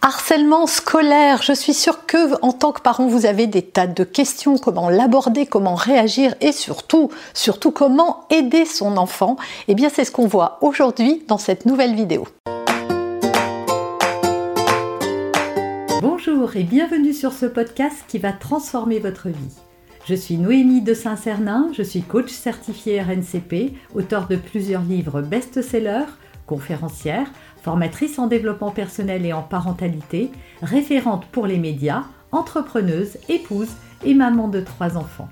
Harcèlement scolaire, je suis sûre que en tant que parent, vous avez des tas de questions, comment l'aborder, comment réagir et surtout, surtout comment aider son enfant. Eh bien, c'est ce qu'on voit aujourd'hui dans cette nouvelle vidéo. Bonjour et bienvenue sur ce podcast qui va transformer votre vie. Je suis Noémie de Saint-Cernin, je suis coach certifié RNCP, auteur de plusieurs livres best-sellers, conférencière, formatrice en développement personnel et en parentalité, référente pour les médias, entrepreneuse, épouse et maman de trois enfants.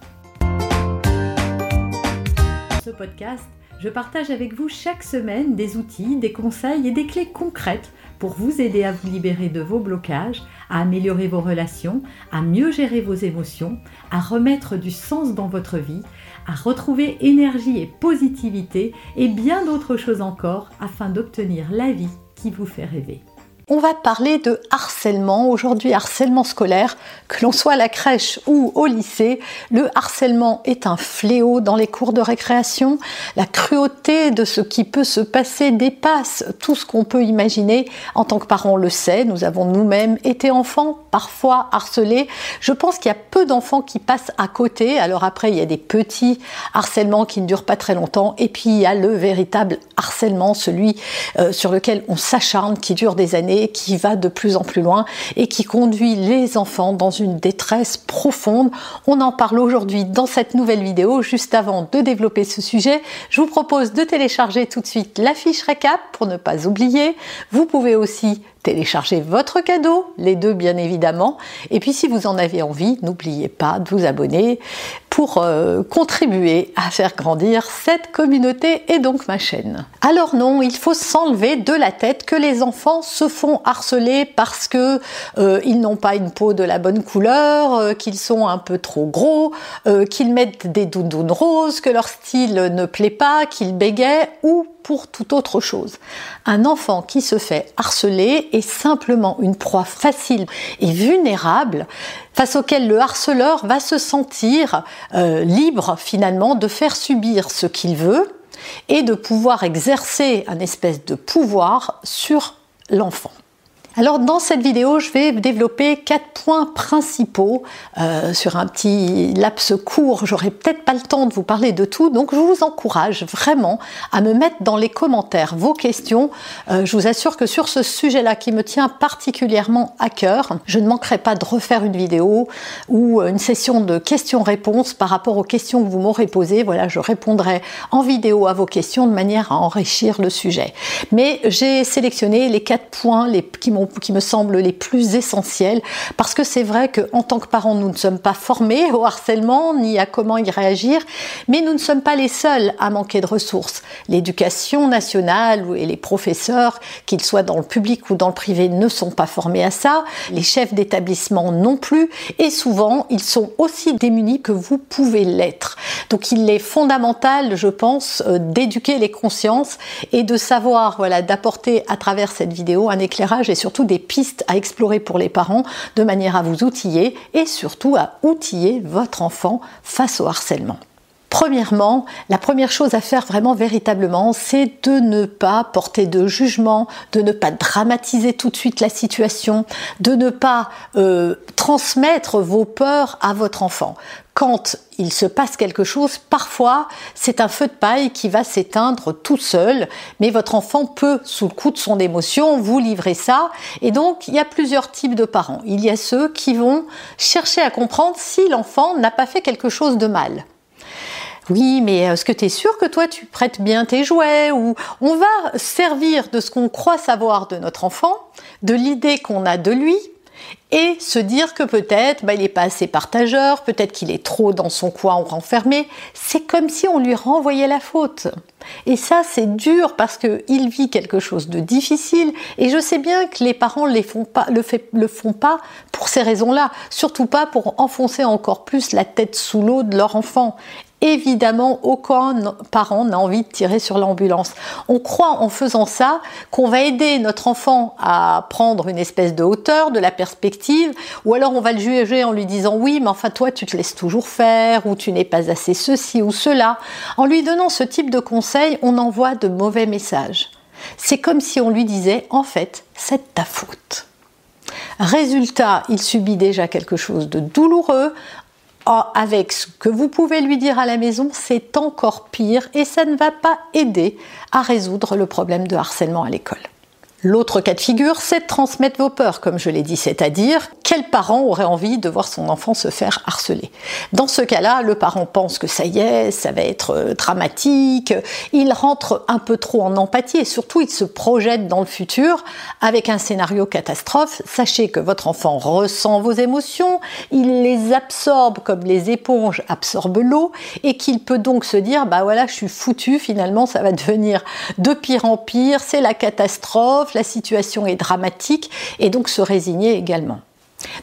Dans ce podcast, je partage avec vous chaque semaine des outils, des conseils et des clés concrètes pour vous aider à vous libérer de vos blocages, à améliorer vos relations, à mieux gérer vos émotions, à remettre du sens dans votre vie, à retrouver énergie et positivité et bien d'autres choses encore afin d'obtenir la vie vous fait rêver. On va parler de harcèlement, aujourd'hui harcèlement scolaire, que l'on soit à la crèche ou au lycée. Le harcèlement est un fléau dans les cours de récréation. La cruauté de ce qui peut se passer dépasse tout ce qu'on peut imaginer. En tant que parents, on le sait, nous avons nous-mêmes été enfants, parfois harcelés. Je pense qu'il y a peu d'enfants qui passent à côté. Alors après, il y a des petits harcèlements qui ne durent pas très longtemps. Et puis il y a le véritable harcèlement, celui euh, sur lequel on s'acharne, qui dure des années qui va de plus en plus loin et qui conduit les enfants dans une détresse profonde. On en parle aujourd'hui dans cette nouvelle vidéo. Juste avant de développer ce sujet, je vous propose de télécharger tout de suite la fiche récap pour ne pas oublier. Vous pouvez aussi télécharger votre cadeau, les deux bien évidemment. Et puis si vous en avez envie, n'oubliez pas de vous abonner pour euh, contribuer à faire grandir cette communauté et donc ma chaîne. Alors non, il faut s'enlever de la tête que les enfants se font harceler parce que euh, ils n'ont pas une peau de la bonne couleur, euh, qu'ils sont un peu trop gros, qu'ils mettent des doudounes roses, que leur style ne plaît pas, qu'ils bégayent ou pour toute autre chose. Un enfant qui se fait harceler est simplement une proie facile et vulnérable face auquel le harceleur va se sentir euh, libre finalement de faire subir ce qu'il veut et de pouvoir exercer un espèce de pouvoir sur l'enfant. Alors dans cette vidéo, je vais développer quatre points principaux euh, sur un petit laps court. J'aurai peut-être pas le temps de vous parler de tout, donc je vous encourage vraiment à me mettre dans les commentaires vos questions. Euh, je vous assure que sur ce sujet-là qui me tient particulièrement à cœur, je ne manquerai pas de refaire une vidéo ou une session de questions-réponses par rapport aux questions que vous m'aurez posées. Voilà, je répondrai en vidéo à vos questions de manière à enrichir le sujet. Mais j'ai sélectionné les quatre points qui m'ont qui me semblent les plus essentiels, parce que c'est vrai qu'en tant que parents, nous ne sommes pas formés au harcèlement ni à comment y réagir, mais nous ne sommes pas les seuls à manquer de ressources. L'éducation nationale et les professeurs, qu'ils soient dans le public ou dans le privé, ne sont pas formés à ça, les chefs d'établissement non plus, et souvent, ils sont aussi démunis que vous pouvez l'être. Donc il est fondamental, je pense, euh, d'éduquer les consciences et de savoir, voilà, d'apporter à travers cette vidéo un éclairage et surtout des pistes à explorer pour les parents de manière à vous outiller et surtout à outiller votre enfant face au harcèlement. Premièrement, la première chose à faire vraiment véritablement, c'est de ne pas porter de jugement, de ne pas dramatiser tout de suite la situation, de ne pas euh, transmettre vos peurs à votre enfant quand il se passe quelque chose, parfois c'est un feu de paille qui va s'éteindre tout seul, mais votre enfant peut, sous le coup de son émotion, vous livrer ça. Et donc il y a plusieurs types de parents. Il y a ceux qui vont chercher à comprendre si l'enfant n'a pas fait quelque chose de mal. Oui, mais est-ce que tu es sûr que toi tu prêtes bien tes jouets Ou on va servir de ce qu'on croit savoir de notre enfant, de l'idée qu'on a de lui, et se dire que peut-être bah, il n'est pas assez partageur, peut-être qu'il est trop dans son coin ou renfermé. C'est comme si on lui renvoyait la faute. Et ça, c'est dur parce qu'il vit quelque chose de difficile. Et je sais bien que les parents ne le font pas pour ces raisons-là. Surtout pas pour enfoncer encore plus la tête sous l'eau de leur enfant. Évidemment, aucun parent n'a envie de tirer sur l'ambulance. On croit en faisant ça qu'on va aider notre enfant à prendre une espèce de hauteur, de la perspective, ou alors on va le juger en lui disant oui, mais enfin toi tu te laisses toujours faire, ou tu n'es pas assez ceci ou cela. En lui donnant ce type de conseil, on envoie de mauvais messages. C'est comme si on lui disait en fait, c'est ta faute. Résultat, il subit déjà quelque chose de douloureux. Ah, avec ce que vous pouvez lui dire à la maison, c'est encore pire et ça ne va pas aider à résoudre le problème de harcèlement à l'école. L'autre cas de figure, c'est de transmettre vos peurs, comme je l'ai dit, c'est-à-dire quel parent aurait envie de voir son enfant se faire harceler? Dans ce cas-là, le parent pense que ça y est, ça va être euh, dramatique, il rentre un peu trop en empathie et surtout il se projette dans le futur avec un scénario catastrophe. Sachez que votre enfant ressent vos émotions, il les absorbe comme les éponges absorbent l'eau et qu'il peut donc se dire bah voilà, je suis foutu, finalement ça va devenir de pire en pire, c'est la catastrophe la situation est dramatique et donc se résigner également.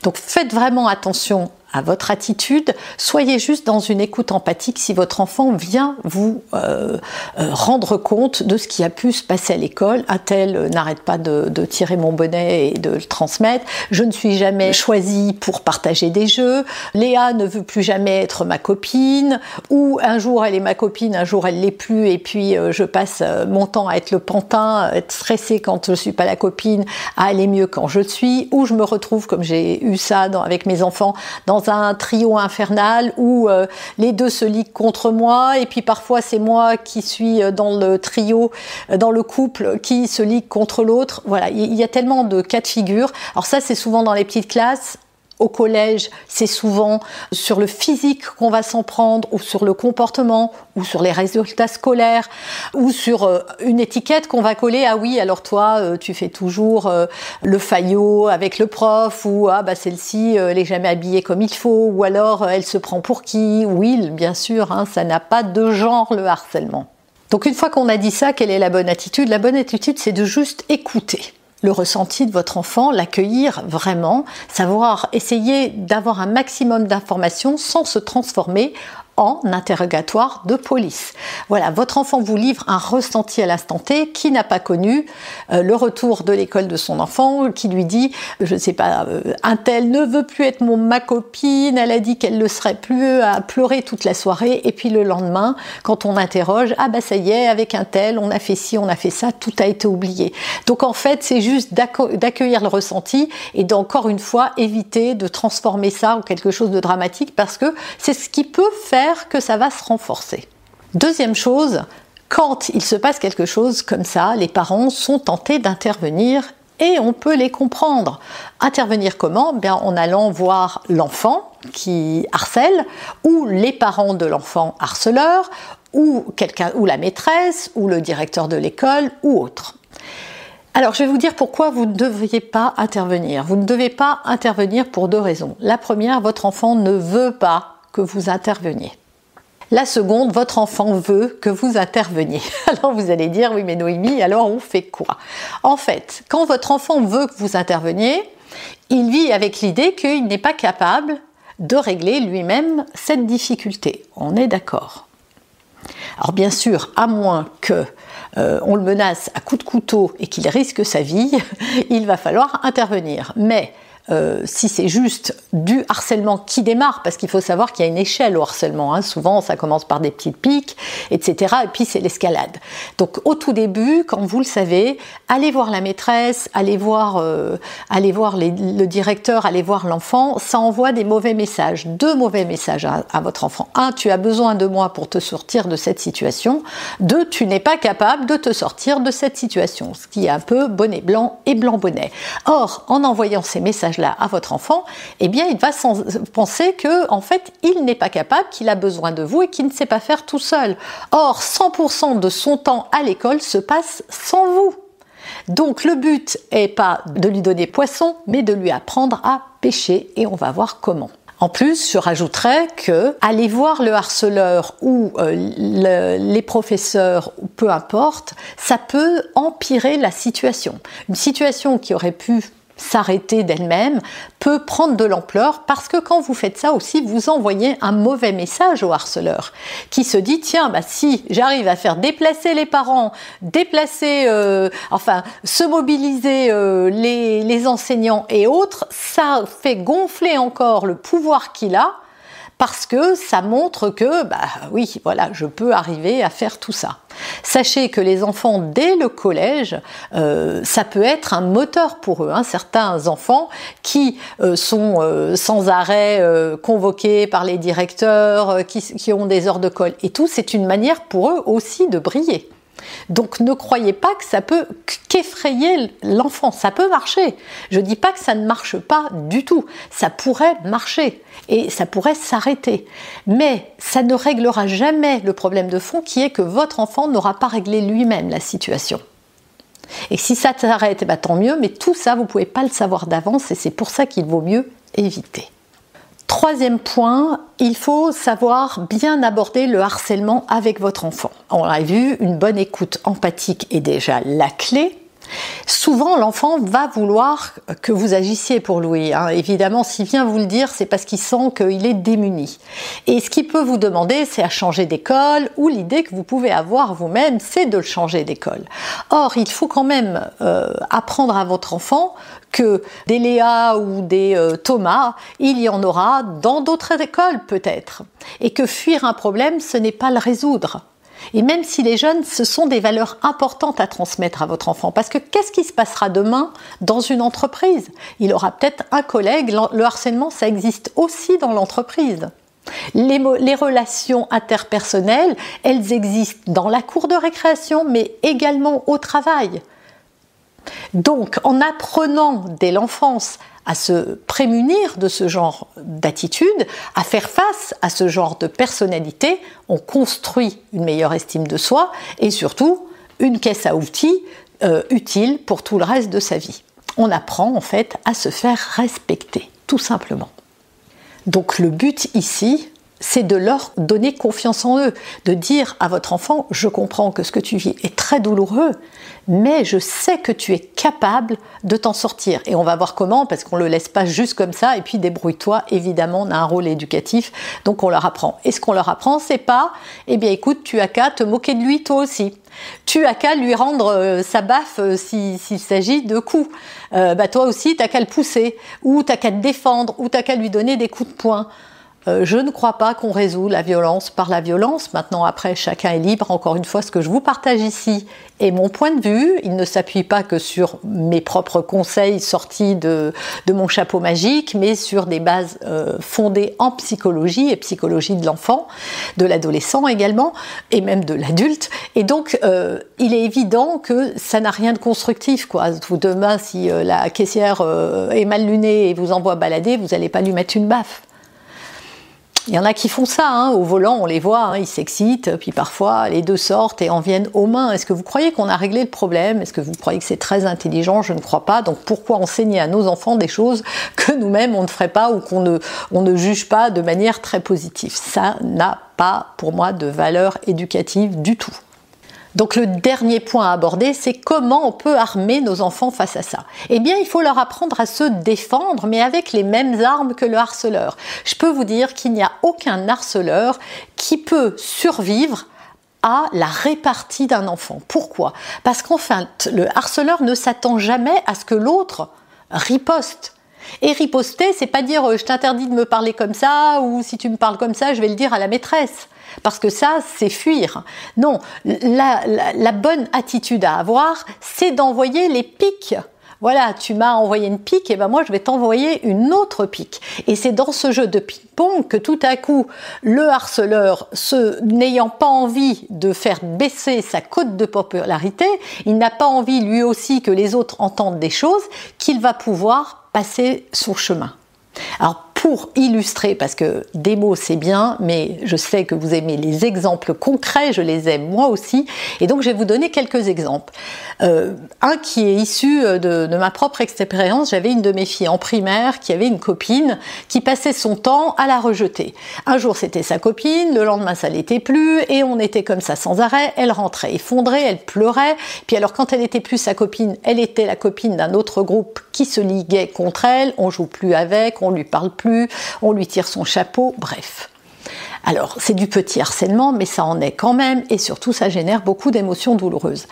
Donc faites vraiment attention à votre attitude, soyez juste dans une écoute empathique si votre enfant vient vous euh, euh, rendre compte de ce qui a pu se passer à l'école. Un tel n'arrête pas de, tirer mon bonnet et de le transmettre. Je ne suis jamais choisie pour partager des jeux. Léa ne veut plus jamais être ma copine. Ou un jour elle est ma copine, un jour elle l'est plus et puis euh, je passe mon temps à être le pantin, à être stressée quand je suis pas la copine, à aller mieux quand je suis. Ou je me retrouve comme j'ai eu ça avec mes enfants dans un trio infernal où euh, les deux se liguent contre moi et puis parfois c'est moi qui suis euh, dans le trio, euh, dans le couple qui se ligue contre l'autre. Voilà, il y a tellement de cas de figure. Alors ça c'est souvent dans les petites classes au collège, c'est souvent sur le physique qu'on va s'en prendre, ou sur le comportement, ou sur les résultats scolaires, ou sur euh, une étiquette qu'on va coller. Ah oui, alors toi, euh, tu fais toujours euh, le faillot avec le prof, ou ah bah celle-ci, elle jamais habillée comme il faut, ou alors elle se prend pour qui? Oui, bien sûr, hein, ça n'a pas de genre le harcèlement. Donc une fois qu'on a dit ça, quelle est la bonne attitude? La bonne attitude, c'est de juste écouter le ressenti de votre enfant, l'accueillir vraiment, savoir essayer d'avoir un maximum d'informations sans se transformer en interrogatoire de police. Voilà, votre enfant vous livre un ressenti à l'instant T qui n'a pas connu euh, le retour de l'école de son enfant, qui lui dit, je ne sais pas, euh, un tel ne veut plus être mon ma copine, elle a dit qu'elle le serait plus, à pleurer toute la soirée, et puis le lendemain, quand on interroge, ah bah ça y est, avec un tel, on a fait ci, on a fait ça, tout a été oublié. Donc en fait, c'est juste d'accueillir le ressenti et d'encore une fois éviter de transformer ça en quelque chose de dramatique parce que c'est ce qui peut faire que ça va se renforcer. Deuxième chose, quand il se passe quelque chose comme ça, les parents sont tentés d'intervenir et on peut les comprendre. Intervenir comment? Bien, En allant voir l'enfant qui harcèle, ou les parents de l'enfant harceleur, ou quelqu'un, ou la maîtresse, ou le directeur de l'école, ou autre. Alors, je vais vous dire pourquoi vous ne devriez pas intervenir. Vous ne devez pas intervenir pour deux raisons. La première, votre enfant ne veut pas que vous interveniez. La seconde, votre enfant veut que vous interveniez. Alors vous allez dire, oui mais Noémie, alors on fait quoi? En fait, quand votre enfant veut que vous interveniez, il vit avec l'idée qu'il n'est pas capable de régler lui-même cette difficulté. On est d'accord? Alors bien sûr, à moins que euh, on le menace à coups de couteau et qu'il risque sa vie, il va falloir intervenir. Mais euh, si c'est juste du harcèlement qui démarre, parce qu'il faut savoir qu'il y a une échelle au harcèlement. Hein. Souvent, ça commence par des petites piques, etc. Et puis c'est l'escalade. Donc au tout début, quand vous le savez, allez voir la maîtresse, allez voir, euh, allez voir le directeur, allez voir l'enfant. Ça envoie des mauvais messages, deux mauvais messages à, à votre enfant. Un, tu as besoin de moi pour te sortir de cette situation. Deux, tu n'es pas capable de te sortir de cette situation. Ce qui est un peu bonnet blanc et blanc bonnet. Or, en envoyant ces messages là à votre enfant, eh bien, il va penser que, en fait, il n'est pas capable, qu'il a besoin de vous et qu'il ne sait pas faire tout seul. Or, 100% de son temps à l'école se passe sans vous. Donc, le but est pas de lui donner poisson, mais de lui apprendre à pêcher et on va voir comment. En plus, je rajouterais que aller voir le harceleur ou euh, les professeurs, peu importe, ça peut empirer la situation. Une situation qui aurait pu s'arrêter d'elle-même peut prendre de l'ampleur parce que quand vous faites ça aussi, vous envoyez un mauvais message au harceleur qui se dit tiens, bah, si j'arrive à faire déplacer les parents, déplacer, euh, enfin, se mobiliser euh, les enseignants et autres, ça fait gonfler encore le pouvoir qu'il a parce que ça montre que, bah oui, voilà, je peux arriver à faire tout ça. Sachez que les enfants, dès le collège, euh, ça peut être un moteur pour eux. Hein. Certains enfants qui euh, sont euh, sans arrêt convoqués par les directeurs, qui, qui ont des heures de colle et tout, c'est une manière pour eux aussi de briller. Donc ne croyez pas que ça peut qu'effrayer l'enfant, ça peut marcher. Je ne dis pas que ça ne marche pas du tout, ça pourrait marcher et ça pourrait s'arrêter. Mais ça ne réglera jamais le problème de fond qui est que votre enfant n'aura pas réglé lui-même la situation. Et si ça s'arrête, eh ben, tant mieux, mais tout ça, vous ne pouvez pas le savoir d'avance et c'est pour ça qu'il vaut mieux éviter. Troisième point, il faut savoir bien aborder le harcèlement avec votre enfant. On l'a vu, une bonne écoute empathique est déjà la clé. Souvent, l'enfant va vouloir que vous agissiez pour lui. Hein. Évidemment, s'il vient vous le dire, c'est parce qu'il sent qu'il est démuni. Et ce qu'il peut vous demander, c'est à changer d'école, ou l'idée que vous pouvez avoir vous-même, c'est de le changer d'école. Or, il faut quand même euh, apprendre à votre enfant que des Léa ou des euh, Thomas, il y en aura dans d'autres écoles peut-être. Et que fuir un problème, ce n'est pas le résoudre. Et même si les jeunes, ce sont des valeurs importantes à transmettre à votre enfant. Parce que qu'est-ce qui se passera demain dans une entreprise? Il aura peut-être un collègue. Le harcèlement, ça existe aussi dans l'entreprise. Les, les, relations interpersonnelles, elles existent dans la cour de récréation, mais également au travail. Donc, en apprenant dès l'enfance à se prémunir de ce genre d'attitude, à faire face à ce genre de personnalité, on construit une meilleure estime de soi et surtout une caisse à outils euh, utile pour tout le reste de sa vie. On apprend en fait à se faire respecter, tout simplement. Donc le but ici, c'est de leur donner confiance en eux, de dire à votre enfant, je comprends que ce que tu vis est très douloureux, mais je sais que tu es capable de t'en sortir. Et on va voir comment, parce qu'on ne le laisse pas juste comme ça, et puis débrouille-toi, évidemment, on a un rôle éducatif, donc on leur apprend. Et ce qu'on leur apprend, c'est pas, eh bien écoute, tu as qu'à te moquer de lui toi aussi. Tu as qu'à lui rendre euh, sa baffe euh, s'il s'agit de coups. Euh, bah toi aussi, tu as qu'à le pousser, ou tu as qu'à te défendre, ou tu as qu'à lui donner des coups de poing. Euh, je ne crois pas qu'on résout la violence par la violence. Maintenant, après, chacun est libre. Encore une fois, ce que je vous partage ici est mon point de vue. Il ne s'appuie pas que sur mes propres conseils sortis de, mon chapeau magique, mais sur des bases euh, fondées en psychologie et psychologie de l'enfant, de l'adolescent également, et même de l'adulte. Et donc, euh, il est évident que ça n'a rien de constructif. Quoi. Demain, si la caissière est mal lunée et vous envoie balader, vous n'allez pas lui mettre une baffe. Il y en a qui font ça, hein. au volant, on les voit, hein, ils s'excitent, puis parfois les deux sortent et en viennent aux mains. Est-ce que vous croyez qu'on a réglé le problème? Est-ce que vous croyez que c'est très intelligent? Je ne crois pas. Donc pourquoi enseigner à nos enfants des choses que nous-mêmes on ne ferait pas ou qu'on ne, juge pas de manière très positive? Ça n'a pas pour moi de valeur éducative du tout. Donc le dernier point à aborder, c'est comment on peut armer nos enfants face à ça. Eh bien, il faut leur apprendre à se défendre, mais avec les mêmes armes que le harceleur. Je peux vous dire qu'il n'y a aucun harceleur qui peut survivre à la répartie d'un enfant. Pourquoi? Parce qu'enfin, le harceleur ne s'attend jamais à ce que l'autre riposte. Et riposter, c'est pas dire euh, je t'interdis de me parler comme ça ou si tu me parles comme ça, je vais le dire à la maîtresse parce que ça, c'est fuir. Non, la, bonne attitude à avoir, c'est d'envoyer les pics voilà, tu m'as envoyé une pique, et ben moi je vais t'envoyer une autre pique. Et c'est dans ce jeu de ping-pong que tout à coup, le harceleur, n'ayant pas envie de faire baisser sa cote de popularité, il n'a pas envie lui aussi que les autres entendent des choses, qu'il va pouvoir passer son chemin. Pour illustrer, parce que des mots c'est bien, mais je sais que vous aimez les exemples concrets, je les aime moi aussi, et donc je vais vous donner quelques exemples. Euh, un qui est issu euh, de, ma propre expérience, j'avais une de mes filles en primaire qui avait une copine qui passait son temps à la rejeter. Un jour c'était sa copine, le lendemain ça l'était plus, et on était comme ça sans arrêt, elle rentrait effondrée, elle pleurait, puis alors quand elle était plus sa copine, elle était la copine d'un autre groupe qui se liguait contre elle, on joue plus avec, on lui parle plus, on lui tire son chapeau, bref. Alors, c'est du petit harcèlement, mais ça en est quand même, et surtout, ça génère beaucoup d'émotions douloureuses.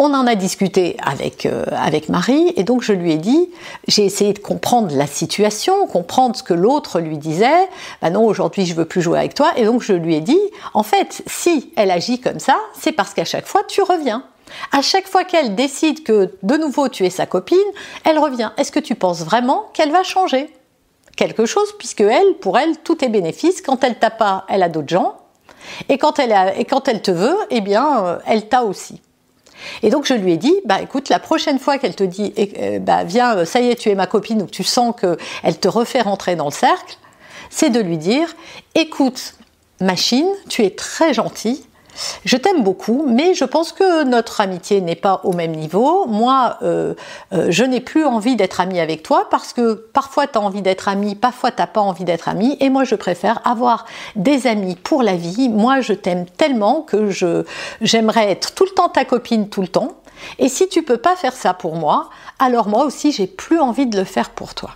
On en a discuté avec, euh, Marie et donc je lui ai dit, j'ai essayé de comprendre la situation, comprendre ce que l'autre lui disait. Ben non, aujourd'hui je veux plus jouer avec toi. Et donc je lui ai dit, en fait, si elle agit comme ça, c'est parce qu'à chaque fois tu reviens. À chaque fois qu'elle décide que de nouveau tu es sa copine, elle revient. Est-ce que tu penses vraiment qu'elle va changer? Quelque chose puisque elle, pour elle, tout est bénéfice. Quand elle t'a pas, elle a d'autres gens. Et quand elle, et quand elle te veut, eh bien, euh, elle t'a aussi. Et donc je lui ai dit, bah écoute, la prochaine fois qu'elle te dit, eh, bah viens, ça y est, tu es ma copine, ou tu sens qu'elle te refait rentrer dans le cercle, c'est de lui dire, écoute, machine, tu es très gentille, je t'aime beaucoup, mais je pense que notre amitié n'est pas au même niveau. Moi, euh, euh, je n'ai plus envie d'être amie avec toi parce que parfois tu as envie d'être amie, parfois tu n'as pas envie d'être amie, et moi je préfère avoir des amis pour la vie. Moi, je t'aime tellement que j'aimerais être tout le temps ta copine tout le temps. Et si tu peux pas faire ça pour moi, alors moi aussi j'ai plus envie de le faire pour toi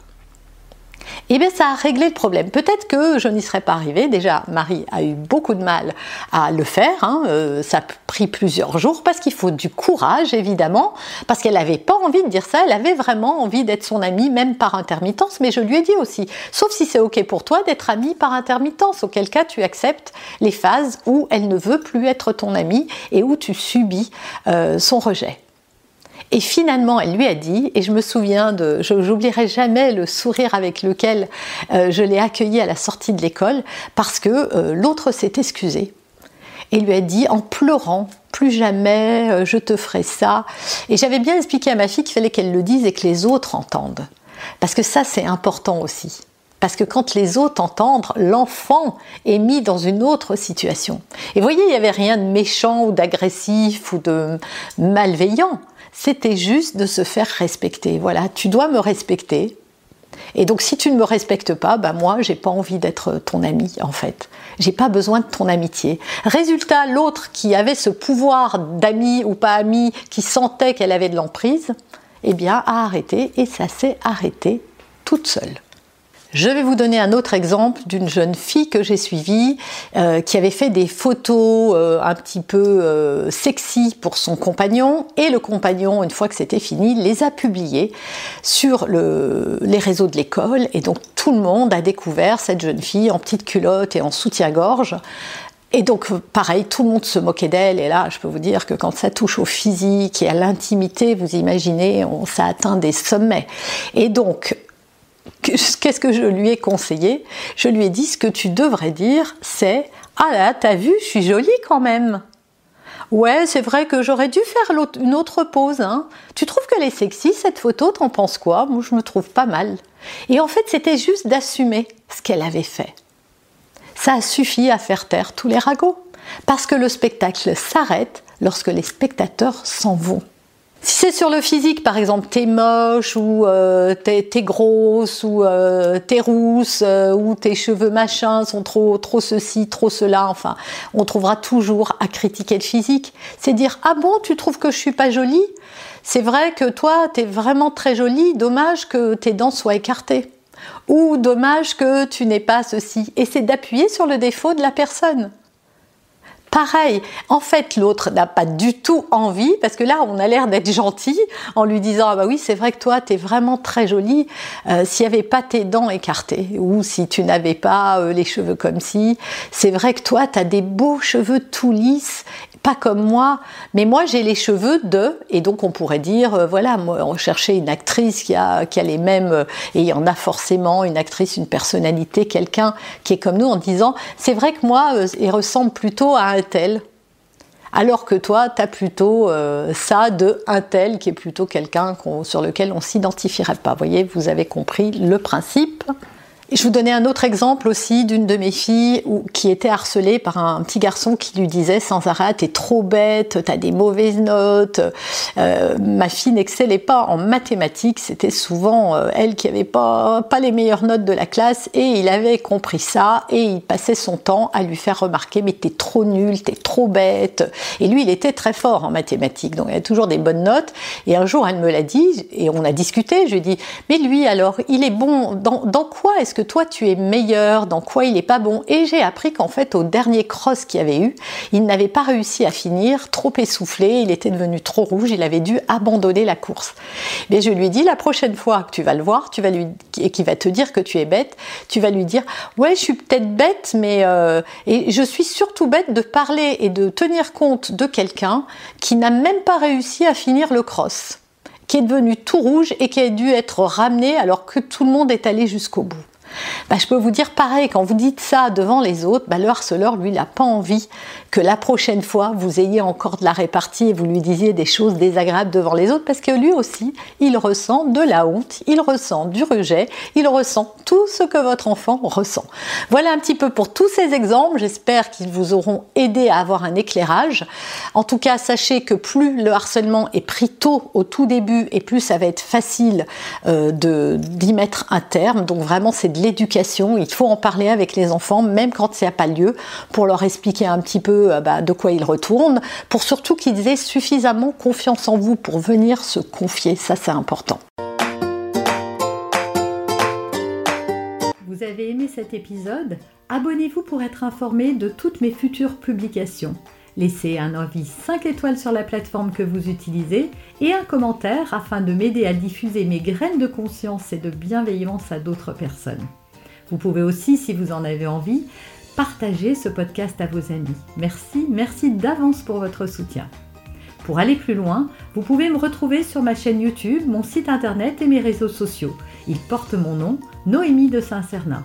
eh bien ça a réglé le problème. Peut-être que je n'y serais pas arrivée. Déjà, Marie a eu beaucoup de mal à le faire. Hein. Euh, ça a pris plusieurs jours parce qu'il faut du courage, évidemment, parce qu'elle n'avait pas envie de dire ça. Elle avait vraiment envie d'être son amie, même par intermittence. Mais je lui ai dit aussi, sauf si c'est OK pour toi d'être amie par intermittence, auquel cas tu acceptes les phases où elle ne veut plus être ton amie et où tu subis euh, son rejet. Et finalement, elle lui a dit, et je me souviens de, je n'oublierai jamais le sourire avec lequel euh, je l'ai accueilli à la sortie de l'école, parce que euh, l'autre s'est excusé et lui a dit en pleurant plus jamais euh, je te ferai ça. Et j'avais bien expliqué à ma fille qu'il fallait qu'elle le dise et que les autres entendent. Parce que ça, c'est important aussi. Parce que quand les autres entendent, l'enfant est mis dans une autre situation. Et voyez, il n'y avait rien de méchant ou d'agressif ou de malveillant c'était juste de se faire respecter. Voilà, tu dois me respecter. Et donc si tu ne me respectes pas, bah moi j'ai pas envie d'être ton ami en fait. J'ai pas besoin de ton amitié. Résultat, l'autre qui avait ce pouvoir d'ami ou pas ami, qui sentait qu'elle avait de l'emprise, eh bien a arrêté et ça s'est arrêté toute seule. Je vais vous donner un autre exemple d'une jeune fille que j'ai suivie euh, qui avait fait des photos euh, un petit peu euh, sexy pour son compagnon et le compagnon, une fois que c'était fini, les a publiées sur les réseaux de l'école et donc tout le monde a découvert cette jeune fille en petite culotte et en soutien-gorge et donc, pareil, tout le monde se moquait d'elle. Et là, je peux vous dire que quand ça touche au physique et à l'intimité, vous imaginez, on, ça atteint des sommets. Et donc, qu'est-ce que je lui ai conseillé? Je lui ai dit ce que tu devrais dire, c'est Ah là, t'as vu, je suis jolie quand même. Ouais, c'est vrai que j'aurais dû faire une autre pause. Hein. Tu trouves qu'elle est sexy cette photo? T'en penses quoi? Moi, je me trouve pas mal. Et en fait, c'était juste d'assumer ce qu'elle avait fait. Ça a suffi à faire taire tous les ragots. Parce que le spectacle s'arrête lorsque les spectateurs s'en vont. Si c'est sur le physique, par exemple, t'es moche ou euh, t'es, grosse ou euh, t'es rousse euh, ou tes cheveux machin sont trop trop ceci, trop cela, enfin, on trouvera toujours à critiquer le physique. C'est dire ah bon, tu trouves que je suis pas jolie? C'est vrai que toi, t'es vraiment très jolie. Dommage que tes dents soient écartées. Ou dommage que tu n'aies pas ceci. Et c'est d'appuyer sur le défaut de la personne. Pareil, en fait, l'autre n'a pas du tout envie, parce que là, on a l'air d'être gentil en lui disant Ah bah oui, c'est vrai que toi, tu es vraiment très jolie. Euh, s'il n'y avait pas tes dents écartées, ou si tu n'avais pas euh, les cheveux comme si, c'est vrai que toi, tu as des beaux cheveux tout lisses pas comme moi, mais moi j'ai les cheveux de, et donc on pourrait dire, euh, voilà, moi, on cherchait une actrice qui a, qui a les mêmes, euh, et il y en a forcément, une actrice, une personnalité, quelqu'un qui est comme nous en disant, c'est vrai que moi, euh, il ressemble plutôt à un tel. Alors que toi, tu as plutôt ça de un tel qui est plutôt quelqu'un sur lequel on s'identifierait pas. Vous voyez, vous avez compris le principe je vous donnais un autre exemple aussi d'une de mes filles qui était harcelée par un petit garçon qui lui disait sans arrêt T'es trop bête, t'as des mauvaises notes. Euh, ma fille n'excellait pas en mathématiques, c'était souvent euh, elle qui avait pas, pas les meilleures notes de la classe et il avait compris ça et il passait son temps à lui faire remarquer Mais t'es trop nul, t'es trop bête. Et lui, il était très fort en mathématiques, donc il avait toujours des bonnes notes. Et un jour, elle me l'a dit et on a discuté. Je lui ai dit Mais lui, alors, il est bon, dans, dans quoi est-ce que toi tu es meilleur, dans quoi il est pas bon. Et j'ai appris qu'en fait au dernier cross qu'il avait eu, il n'avait pas réussi à finir, trop essoufflé, il était devenu trop rouge, il avait dû abandonner la course. Mais je lui dis la prochaine fois que tu vas le voir, lui et qu'il va te dire que tu es bête, tu vas lui dire ouais je suis peut-être bête, mais euh, et je suis surtout bête de parler et de tenir compte de quelqu'un qui n'a même pas réussi à finir le cross qui est devenu tout rouge et qui a dû être ramené alors que tout le monde est allé jusqu'au bout. Bah, je peux vous dire pareil, quand vous dites ça devant les autres, bah, le harceleur, lui, n'a pas envie que la prochaine fois, vous ayez encore de la répartie et vous lui disiez des choses désagréables devant les autres, parce que lui aussi, il ressent de la honte, il ressent du rejet, il ressent tout ce que votre enfant ressent. Voilà un petit peu pour tous ces exemples, j'espère qu'ils vous auront aidé à avoir un éclairage. En tout cas, sachez que plus le harcèlement est pris tôt au tout début et plus ça va être facile euh, d'y mettre un terme. Donc vraiment, c'est de l'éducation, il faut en parler avec les enfants, même quand il n'y a pas lieu, pour leur expliquer un petit peu euh, bah, de quoi ils retournent, pour surtout qu'ils aient suffisamment confiance en vous pour venir se confier. Ça, c'est important. Vous avez aimé cet épisode? Abonnez-vous pour être informé de toutes mes futures publications. Laissez un avis 5 étoiles sur la plateforme que vous utilisez et un commentaire afin de m'aider à diffuser mes graines de conscience et de bienveillance à d'autres personnes. Vous pouvez aussi, si vous en avez envie, partagez ce podcast à vos amis. Merci, merci d'avance pour votre soutien. Pour aller plus loin, vous pouvez me retrouver sur ma chaîne YouTube, mon site internet et mes réseaux sociaux. Ils portent mon nom, Noémie de Saint-Cernin.